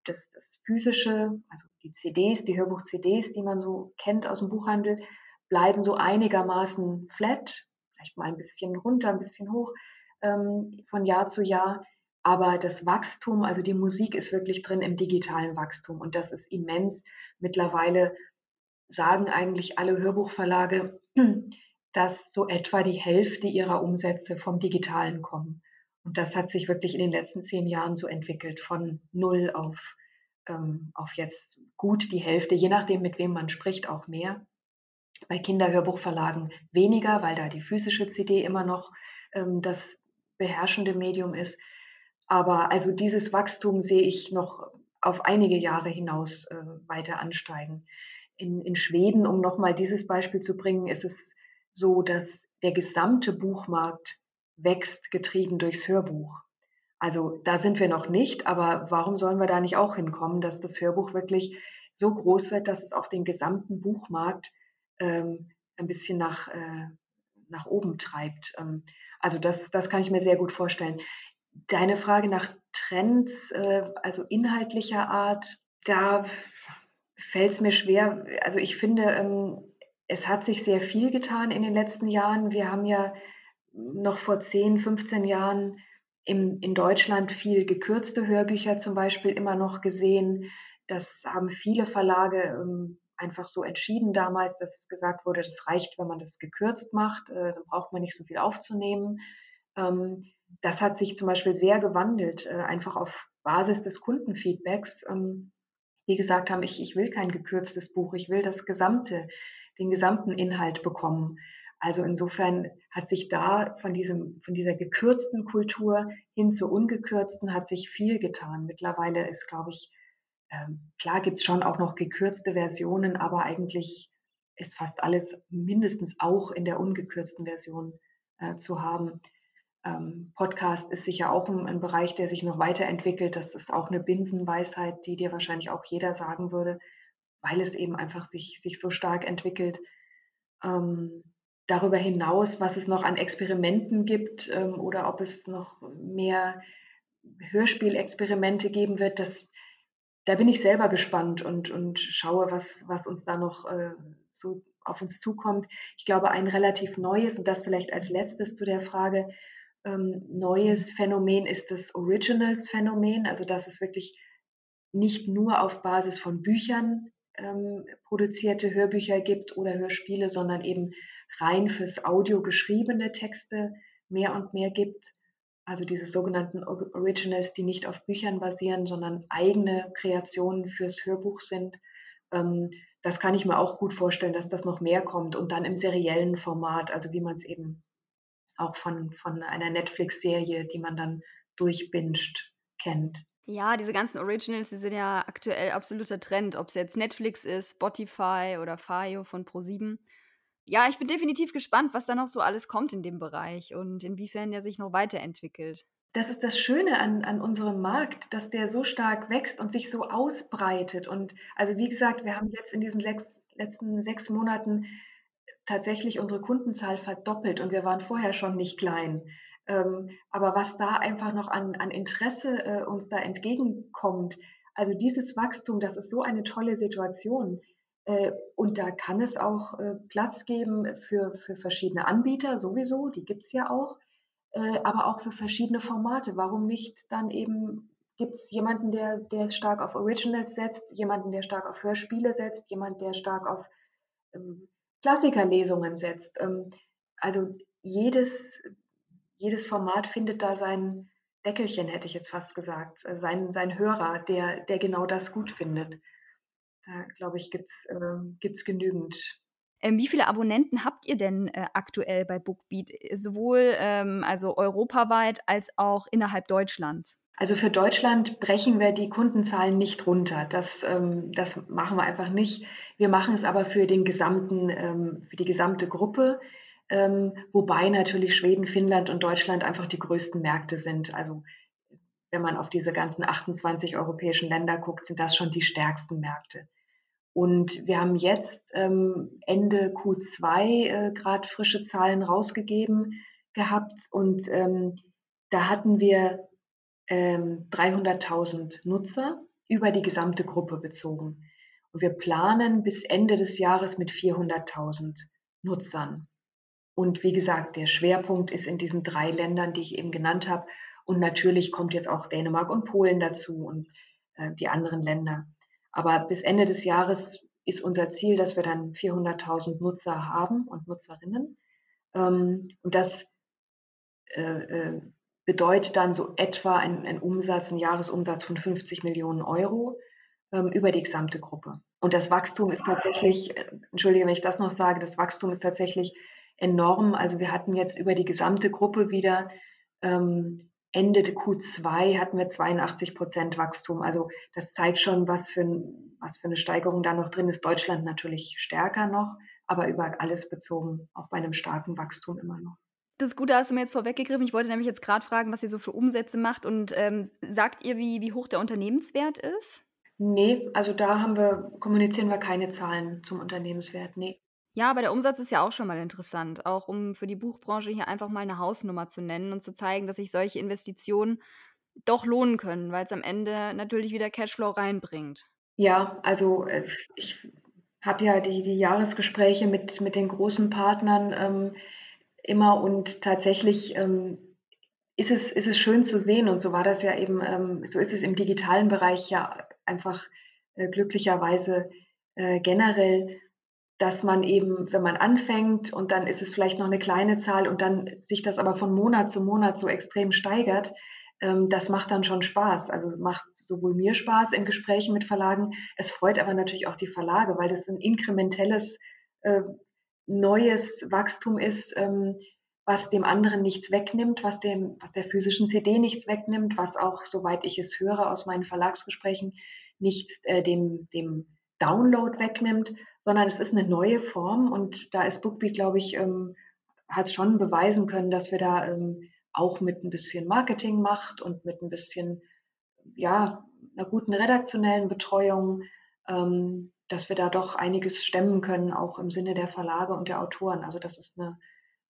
das, das physische, also die CDs, die Hörbuch-CDs, die man so kennt aus dem Buchhandel, bleiben so einigermaßen flat, vielleicht mal ein bisschen runter, ein bisschen hoch ähm, von Jahr zu Jahr. Aber das Wachstum, also die Musik ist wirklich drin im digitalen Wachstum und das ist immens. Mittlerweile sagen eigentlich alle Hörbuchverlage, [clears throat] dass so etwa die Hälfte ihrer Umsätze vom Digitalen kommen. Und das hat sich wirklich in den letzten zehn Jahren so entwickelt, von null auf, ähm, auf jetzt gut die Hälfte, je nachdem, mit wem man spricht, auch mehr. Bei Kinderhörbuchverlagen weniger, weil da die physische CD immer noch ähm, das beherrschende Medium ist. Aber also dieses Wachstum sehe ich noch auf einige Jahre hinaus äh, weiter ansteigen. In, in Schweden, um nochmal dieses Beispiel zu bringen, ist es so, dass der gesamte Buchmarkt wächst, getrieben durchs Hörbuch. Also da sind wir noch nicht, aber warum sollen wir da nicht auch hinkommen, dass das Hörbuch wirklich so groß wird, dass es auch den gesamten Buchmarkt ähm, ein bisschen nach, äh, nach oben treibt? Ähm, also das, das kann ich mir sehr gut vorstellen. Deine Frage nach Trends, äh, also inhaltlicher Art, da fällt es mir schwer. Also ich finde, ähm, es hat sich sehr viel getan in den letzten Jahren. Wir haben ja noch vor 10, 15 Jahren in Deutschland viel gekürzte Hörbücher zum Beispiel immer noch gesehen. Das haben viele Verlage ähm, einfach so entschieden damals, dass gesagt wurde, das reicht, wenn man das gekürzt macht, äh, dann braucht man nicht so viel aufzunehmen. Ähm, das hat sich zum Beispiel sehr gewandelt, äh, einfach auf, Basis des Kundenfeedbacks, ähm, die gesagt haben, ich, ich will kein gekürztes Buch, ich will das gesamte, den gesamten Inhalt bekommen. Also insofern hat sich da von, diesem, von dieser gekürzten Kultur hin zur ungekürzten hat sich viel getan. Mittlerweile ist, glaube ich, ähm, klar gibt es schon auch noch gekürzte Versionen, aber eigentlich ist fast alles mindestens auch in der ungekürzten Version äh, zu haben. Ähm, Podcast ist sicher auch ein, ein, Bereich, der sich noch weiterentwickelt. Das ist auch eine Binsenweisheit, die dir wahrscheinlich auch jeder sagen würde, weil es eben einfach sich, sich so stark entwickelt. Ähm, darüber hinaus, was es noch an Experimenten gibt ähm, oder ob es noch mehr Hörspielexperimente geben wird, das, da bin ich selber gespannt und, und schaue, was, was uns da noch äh, so auf uns zukommt. Ich glaube, ein relativ neues und das vielleicht als letztes zu der Frage, ähm, neues Phänomen ist das Originals-Phänomen, also dass es wirklich nicht nur auf Basis von Büchern ähm, produzierte Hörbücher gibt oder Hörspiele, sondern eben rein fürs Audio geschriebene Texte mehr und mehr gibt. Also diese sogenannten Originals, die nicht auf Büchern basieren, sondern eigene Kreationen fürs Hörbuch sind. Ähm, das kann ich mir auch gut vorstellen, dass das noch mehr kommt und dann im seriellen Format, also wie man es eben auch von, von einer Netflix-Serie, die man dann durchbinscht, kennt. Ja, diese ganzen Originals, die sind ja aktuell absoluter Trend, ob es jetzt Netflix ist, Spotify oder Fayo von Pro7. Ja, ich bin definitiv gespannt, was da noch so alles kommt in dem Bereich und inwiefern der sich noch weiterentwickelt. Das ist das Schöne an, an unserem Markt, dass der so stark wächst und sich so ausbreitet. Und also wie gesagt, wir haben jetzt in diesen letzten sechs Monaten tatsächlich unsere Kundenzahl verdoppelt und wir waren vorher schon nicht klein. Ähm, aber was da einfach noch an, an Interesse äh, uns da entgegenkommt, also dieses Wachstum, das ist so eine tolle Situation. Äh, und da kann es auch äh, Platz geben für, für verschiedene Anbieter sowieso, die gibt es ja auch, äh, aber auch für verschiedene Formate. Warum nicht dann eben gibt es jemanden, der, der stark auf Originals setzt, jemanden, der stark auf Hörspiele setzt, jemand, der stark auf ähm, Klassikerlesungen setzt. Ähm, also jedes, jedes Format findet da sein Deckelchen, hätte ich jetzt fast gesagt, sein, sein Hörer, der, der genau das gut findet. Da glaube ich, gibt es äh, genügend. Ähm, wie viele Abonnenten habt ihr denn äh, aktuell bei Bookbeat, sowohl ähm, also europaweit als auch innerhalb Deutschlands? Also für Deutschland brechen wir die Kundenzahlen nicht runter. Das, ähm, das machen wir einfach nicht. Wir machen es aber für den gesamten, ähm, für die gesamte Gruppe, ähm, wobei natürlich Schweden, Finnland und Deutschland einfach die größten Märkte sind. Also wenn man auf diese ganzen 28 europäischen Länder guckt, sind das schon die stärksten Märkte. Und wir haben jetzt ähm, Ende Q2 äh, gerade frische Zahlen rausgegeben gehabt und da hatten wir ähm, 300.000 Nutzer über die gesamte Gruppe bezogen. Und wir planen bis Ende des Jahres mit 400.000 Nutzern. Und wie gesagt, der Schwerpunkt ist in diesen drei Ländern, die ich eben genannt habe. Und natürlich kommt jetzt auch Dänemark und Polen dazu und äh, die anderen Länder. Aber bis Ende des Jahres ist unser Ziel, dass wir dann 400.000 Nutzer haben und Nutzerinnen. Ähm, und das äh, äh, bedeutet dann so etwa ein, Umsatz, ein Jahresumsatz von 50 Millionen Euro ähm, über die gesamte Gruppe. Und das Wachstum ist tatsächlich, äh, entschuldige, wenn ich das noch sage, das Wachstum ist tatsächlich enorm. Also wir hatten jetzt über die gesamte Gruppe wieder ähm, Ende Q2 hatten wir 82 Prozent Wachstum. Also das zeigt schon, was für, was für eine Steigerung da noch drin ist. Deutschland natürlich stärker noch, aber über alles bezogen, auch bei einem starken Wachstum immer noch. Das Gute hast du mir jetzt vorweggegriffen. Ich wollte nämlich jetzt gerade fragen, was ihr so für Umsätze macht und ähm, sagt ihr, wie, wie hoch der Unternehmenswert ist? Nee, also da haben wir, kommunizieren wir keine Zahlen zum Unternehmenswert. Nee. Ja, aber der Umsatz ist ja auch schon mal interessant, auch um für die Buchbranche hier einfach mal eine Hausnummer zu nennen und zu zeigen, dass sich solche Investitionen doch lohnen können, weil es am Ende natürlich wieder Cashflow reinbringt. Ja, also äh, ich habe ja die, die Jahresgespräche mit, mit den großen Partnern ähm, immer und tatsächlich ähm, ist, es, ist es schön zu sehen und so war das ja eben, ähm, so ist es im digitalen Bereich ja einfach äh, glücklicherweise äh, generell dass man eben, wenn man anfängt und dann ist es vielleicht noch eine kleine Zahl und dann sich das aber von Monat zu Monat so extrem steigert, ähm, das macht dann schon Spaß. Also macht sowohl mir Spaß in Gesprächen mit Verlagen, es freut aber natürlich auch die Verlage, weil das ein inkrementelles äh, neues Wachstum ist, ähm, was dem anderen nichts wegnimmt, was, dem, was der physischen CD nichts wegnimmt, was auch, soweit ich es höre aus meinen Verlagsgesprächen, nichts äh, dem, dem Download wegnimmt, sondern es ist eine neue Form und da ist Bookbeat, glaube ich, ähm, hat schon beweisen können, dass wir da ähm, auch mit ein bisschen Marketingmacht und mit ein bisschen, ja, einer guten redaktionellen Betreuung, ähm, dass wir da doch einiges stemmen können, auch im Sinne der Verlage und der Autoren. Also das ist eine,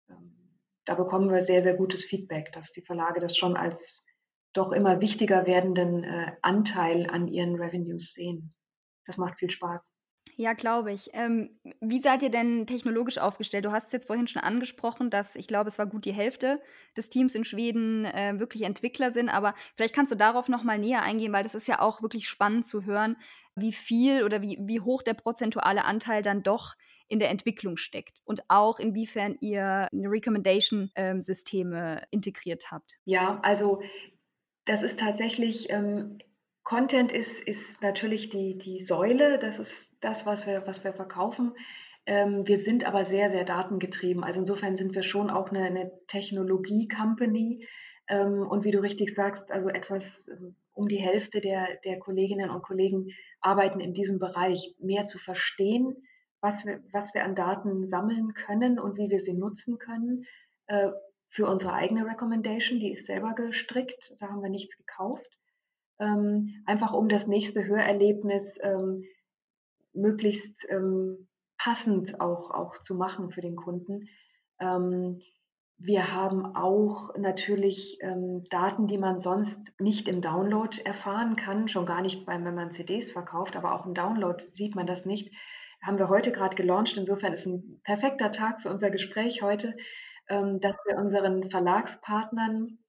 ähm, da bekommen wir sehr, sehr gutes Feedback, dass die Verlage das schon als doch immer wichtiger werdenden äh, Anteil an ihren Revenues sehen. Das macht viel Spaß. Ja, glaube ich. Ähm, wie seid ihr denn technologisch aufgestellt? Du hast es jetzt vorhin schon angesprochen, dass ich glaube, es war gut die Hälfte des Teams in Schweden äh, wirklich Entwickler sind. Aber vielleicht kannst du darauf noch mal näher eingehen, weil das ist ja auch wirklich spannend zu hören, wie viel oder wie, wie hoch der prozentuale Anteil dann doch in der Entwicklung steckt und auch inwiefern ihr Recommendation-Systeme ähm, integriert habt. Ja, also das ist tatsächlich ähm, Content ist, ist natürlich die, die Säule, das ist das, was wir, was wir verkaufen. Ähm, wir sind aber sehr, sehr datengetrieben. Also insofern sind wir schon auch eine, eine Technologie-Company. Ähm, und wie du richtig sagst, also etwas ähm, um die Hälfte der, der Kolleginnen und Kollegen arbeiten in diesem Bereich, mehr zu verstehen, was wir, was wir an Daten sammeln können und wie wir sie nutzen können. Äh, für unsere eigene Recommendation, die ist selber gestrickt, da haben wir nichts gekauft ähm, einfach um das nächste Hörerlebnis ähm, möglichst ähm, passend auch, auch zu machen für den Kunden. Ähm, wir haben auch natürlich ähm, Daten, die man sonst nicht im Download erfahren kann, schon gar nicht, beim, wenn man CDs verkauft, aber auch im Download sieht man das nicht. Haben wir heute gerade gelauncht. Insofern ist ein perfekter Tag für unser Gespräch heute, ähm, dass wir unseren Verlagspartnern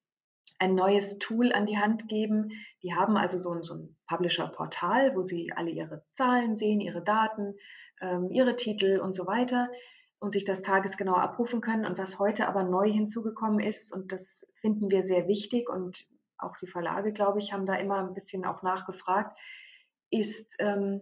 ein neues Tool an die Hand geben. Die haben also so ein, so ein Publisher-Portal, wo sie alle ihre Zahlen sehen, ihre Daten, ähm, ihre Titel und so weiter und sich das tagesgenau abrufen können. Und was heute aber neu hinzugekommen ist, und das finden wir sehr wichtig und auch die Verlage, glaube ich, haben da immer ein bisschen auch nachgefragt, ist, ähm,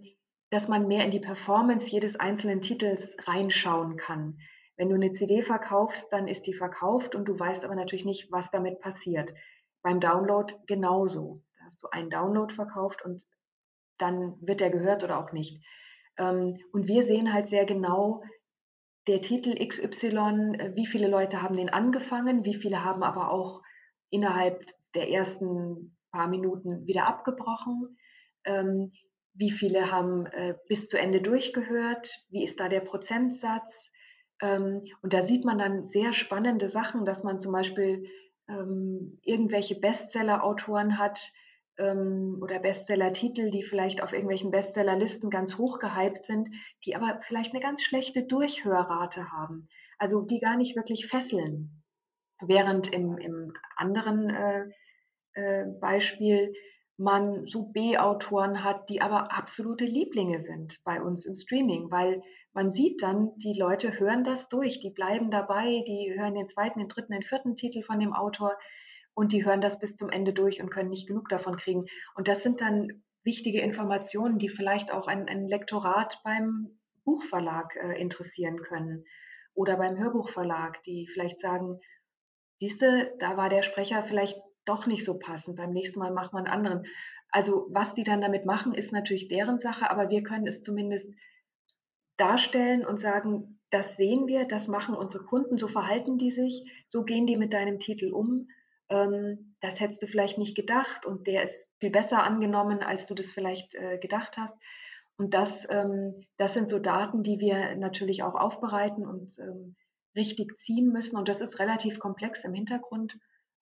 dass man mehr in die Performance jedes einzelnen Titels reinschauen kann. Wenn du eine CD verkaufst, dann ist die verkauft und du weißt aber natürlich nicht, was damit passiert. Beim Download genauso. Da hast du einen Download verkauft und dann wird der gehört oder auch nicht. Ähm, und wir sehen halt sehr genau, der Titel XY, äh, wie viele Leute haben den angefangen, wie viele haben aber auch innerhalb der ersten paar Minuten wieder abgebrochen, ähm, wie viele haben äh, bis zu Ende durchgehört, wie ist da der Prozentsatz, ähm, und da sieht man dann sehr spannende Sachen, dass man zum Beispiel ähm, irgendwelche Bestseller-Autoren hat ähm, oder Bestseller-Titel, die vielleicht auf irgendwelchen Bestsellerlisten ganz hoch gehypt sind, die aber vielleicht eine ganz schlechte Durchhörrate haben. Also die gar nicht wirklich fesseln. Während im, im anderen äh, äh, Beispiel man so B-Autoren hat, die aber absolute Lieblinge sind bei uns im Streaming, weil man sieht dann, die Leute hören das durch, die bleiben dabei, die hören den zweiten, den dritten, den vierten Titel von dem Autor und die hören das bis zum Ende durch und können nicht genug davon kriegen. Und das sind dann wichtige Informationen, die vielleicht auch ein, ein Lektorat beim Buchverlag äh, interessieren können oder beim Hörbuchverlag, die vielleicht sagen, siehste, da war der Sprecher vielleicht doch nicht so passend, beim nächsten Mal macht man einen anderen. Also was die dann damit machen, ist natürlich deren Sache, aber wir können es zumindest darstellen und sagen, das sehen wir, das machen unsere Kunden, so verhalten die sich, so gehen die mit deinem Titel um. Ähm, das hättest du vielleicht nicht gedacht und der ist viel besser angenommen, als du das vielleicht äh, gedacht hast. Und das, ähm, das sind so Daten, die wir natürlich auch aufbereiten und ähm, richtig ziehen müssen. Und das ist relativ komplex im Hintergrund,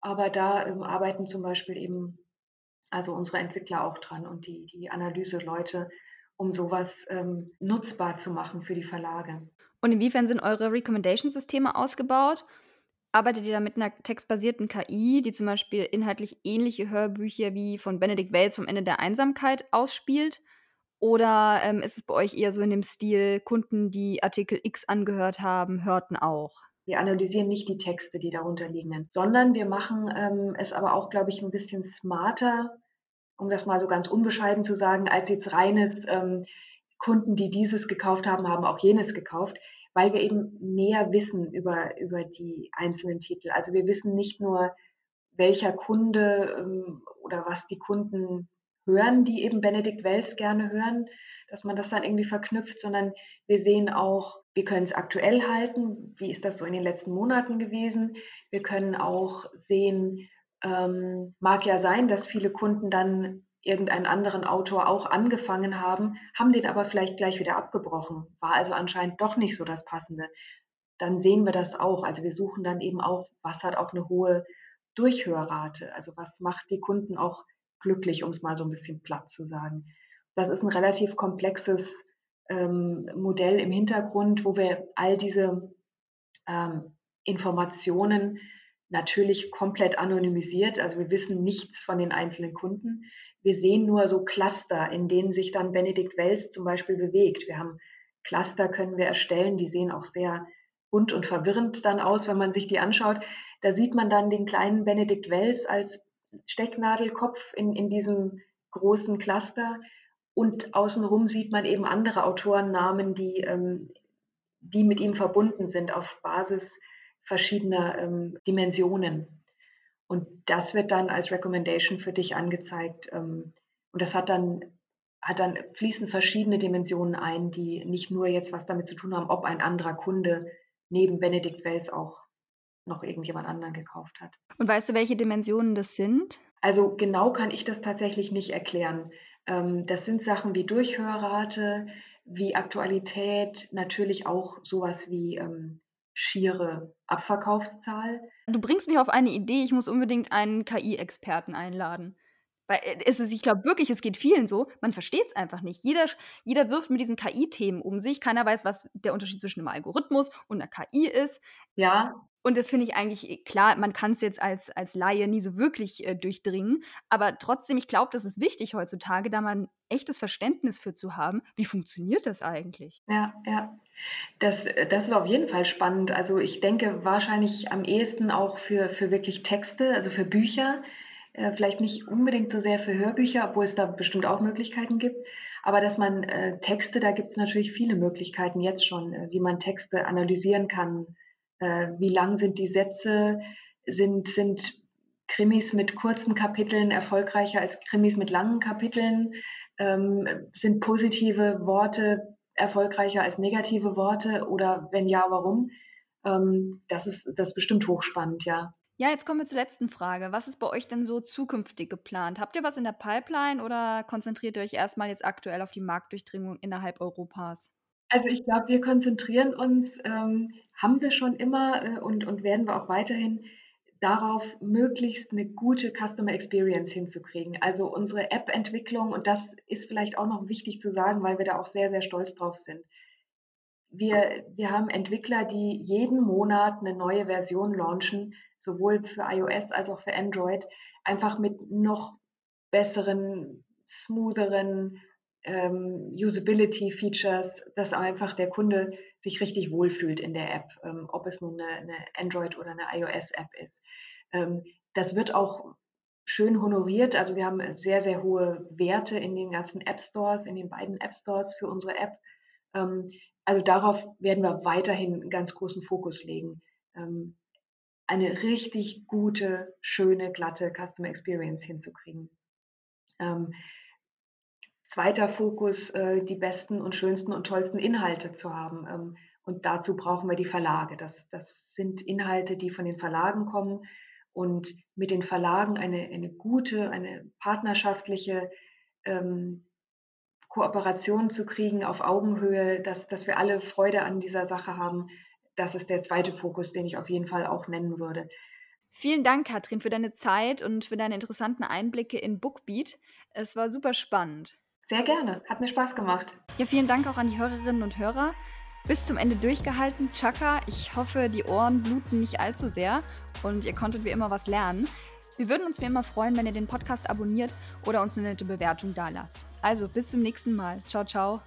aber da arbeiten zum Beispiel eben also unsere Entwickler auch dran und die, die Analyseleute, um sowas ähm, nutzbar zu machen für die Verlage. Und inwiefern sind eure Recommendation-Systeme ausgebaut? Arbeitet ihr da mit einer textbasierten KI, die zum Beispiel inhaltlich ähnliche Hörbücher wie von Benedikt Wells vom Ende der Einsamkeit ausspielt? Oder ähm, ist es bei euch eher so in dem Stil, Kunden, die Artikel X angehört haben, hörten auch? Wir analysieren nicht die Texte, die darunter liegen, sondern wir machen ähm, es aber auch, glaube ich, ein bisschen smarter, um das mal so ganz unbescheiden zu sagen, als jetzt reines ähm, Kunden, die dieses gekauft haben, haben auch jenes gekauft, weil wir eben mehr wissen über, über die einzelnen Titel. Also wir wissen nicht nur, welcher Kunde ähm, oder was die Kunden hören, die eben Benedikt Wells gerne hören, dass man das dann irgendwie verknüpft, sondern wir sehen auch, wir können es aktuell halten, wie ist das so in den letzten Monaten gewesen. Wir können auch sehen, ähm, mag ja sein, dass viele Kunden dann irgendeinen anderen Autor auch angefangen haben, haben den aber vielleicht gleich wieder abgebrochen. War also anscheinend doch nicht so das Passende. Dann sehen wir das auch. Also wir suchen dann eben auch, was hat auch eine hohe Durchhörrate. Also was macht die Kunden auch glücklich, um es mal so ein bisschen platt zu sagen. Das ist ein relativ komplexes ähm, Modell im Hintergrund, wo wir all diese ähm, Informationen natürlich komplett anonymisiert. Also wir wissen nichts von den einzelnen Kunden. Wir sehen nur so Cluster, in denen sich dann Benedikt Wells zum Beispiel bewegt. Wir haben Cluster können wir erstellen, die sehen auch sehr bunt und verwirrend dann aus, wenn man sich die anschaut. Da sieht man dann den kleinen Benedikt Wells als Stecknadelkopf in, in diesem großen Cluster. Und außenrum sieht man eben andere Autorennamen, die, ähm, die mit ihm verbunden sind auf Basis verschiedener ähm, Dimensionen. Und das wird dann als Recommendation für dich angezeigt. Ähm, und das hat dann, hat dann fließen verschiedene Dimensionen ein, die nicht nur jetzt was damit zu tun haben, ob ein anderer Kunde neben Benedikt Wells auch noch irgendjemand anderen gekauft hat. Und weißt du, welche Dimensionen das sind? Also genau kann ich das tatsächlich nicht erklären. Ähm, das sind Sachen wie Durchhörrate, wie Aktualität, natürlich auch sowas wie ähm, schiere Abverkaufszahl. Du bringst mich auf eine Idee, ich muss unbedingt einen KI-Experten einladen. Weil äh, es ist, ich glaube wirklich, es geht vielen so, man versteht es einfach nicht. Jeder, jeder wirft mit diesen KI-Themen um sich. Keiner weiß, was der Unterschied zwischen einem Algorithmus und einer KI ist. Ja. Und das finde ich eigentlich, äh, klar, man kann es jetzt als, als Laie nie so wirklich äh, durchdringen. Aber trotzdem, ich glaube, das ist wichtig heutzutage, da man echtes Verständnis für zu haben. Wie funktioniert das eigentlich? Ja, ja. Das, äh, das ist auf jeden Fall spannend. Also ich denke wahrscheinlich am ehesten auch für, für wirklich Texte, also für Bücher. Äh, vielleicht nicht unbedingt so sehr für Hörbücher, obwohl es da bestimmt auch Möglichkeiten gibt. Aber dass man äh, Texte, da gibt es natürlich viele Möglichkeiten jetzt schon, äh, wie man Texte analysieren kann äh, wie lang sind die Sätze, sind, sind Krimis mit kurzen Kapiteln erfolgreicher als Krimis mit langen Kapiteln, ähm, sind positive Worte erfolgreicher als negative Worte oder wenn ja, warum? Ähm, das, ist, das ist bestimmt hochspannend, ja. Ja, jetzt kommen wir zur letzten Frage. Was ist bei euch denn so zukünftig geplant? Habt ihr was in der Pipeline oder konzentriert ihr euch erstmal jetzt aktuell auf die Marktdurchdringung innerhalb Europas? Also ich glaube, wir konzentrieren uns, ähm, haben wir schon immer äh, und, und werden wir auch weiterhin darauf, möglichst eine gute Customer Experience hinzukriegen. Also unsere App-Entwicklung, und das ist vielleicht auch noch wichtig zu sagen, weil wir da auch sehr, sehr stolz drauf sind. Wir, wir haben Entwickler, die jeden Monat eine neue Version launchen, sowohl für iOS als auch für Android, einfach mit noch besseren, smootheren, ähm, Usability-Features, dass einfach der Kunde sich richtig wohlfühlt in der App, ähm, ob es nun eine, eine Android- oder eine iOS-App ist. Ähm, das wird auch schön honoriert. Also wir haben sehr, sehr hohe Werte in den ganzen App Stores, in den beiden App Stores für unsere App. Ähm, also darauf werden wir weiterhin einen ganz großen Fokus legen. Ähm, eine richtig gute, schöne, glatte Customer Experience hinzukriegen. Zweiter Fokus, äh, die besten und schönsten und tollsten Inhalte zu haben. Ähm, und dazu brauchen wir die Verlage. Das, das sind Inhalte, die von den Verlagen kommen. Und mit den Verlagen eine, eine gute, eine partnerschaftliche ähm, Kooperation zu kriegen auf Augenhöhe, dass, dass wir alle Freude an dieser Sache haben, das ist der zweite Fokus, den ich auf jeden Fall auch nennen würde. Vielen Dank, Katrin, für deine Zeit und für deine interessanten Einblicke in Bookbeat. Es war super spannend. Sehr gerne. Hat mir Spaß gemacht. Ja, vielen Dank auch an die Hörerinnen und Hörer. Bis zum Ende durchgehalten. Chaka, ich hoffe, die Ohren bluten nicht allzu sehr und ihr konntet wie immer was lernen. Wir würden uns wie immer freuen, wenn ihr den Podcast abonniert oder uns eine nette Bewertung dalasst. Also bis zum nächsten Mal. Ciao, ciao.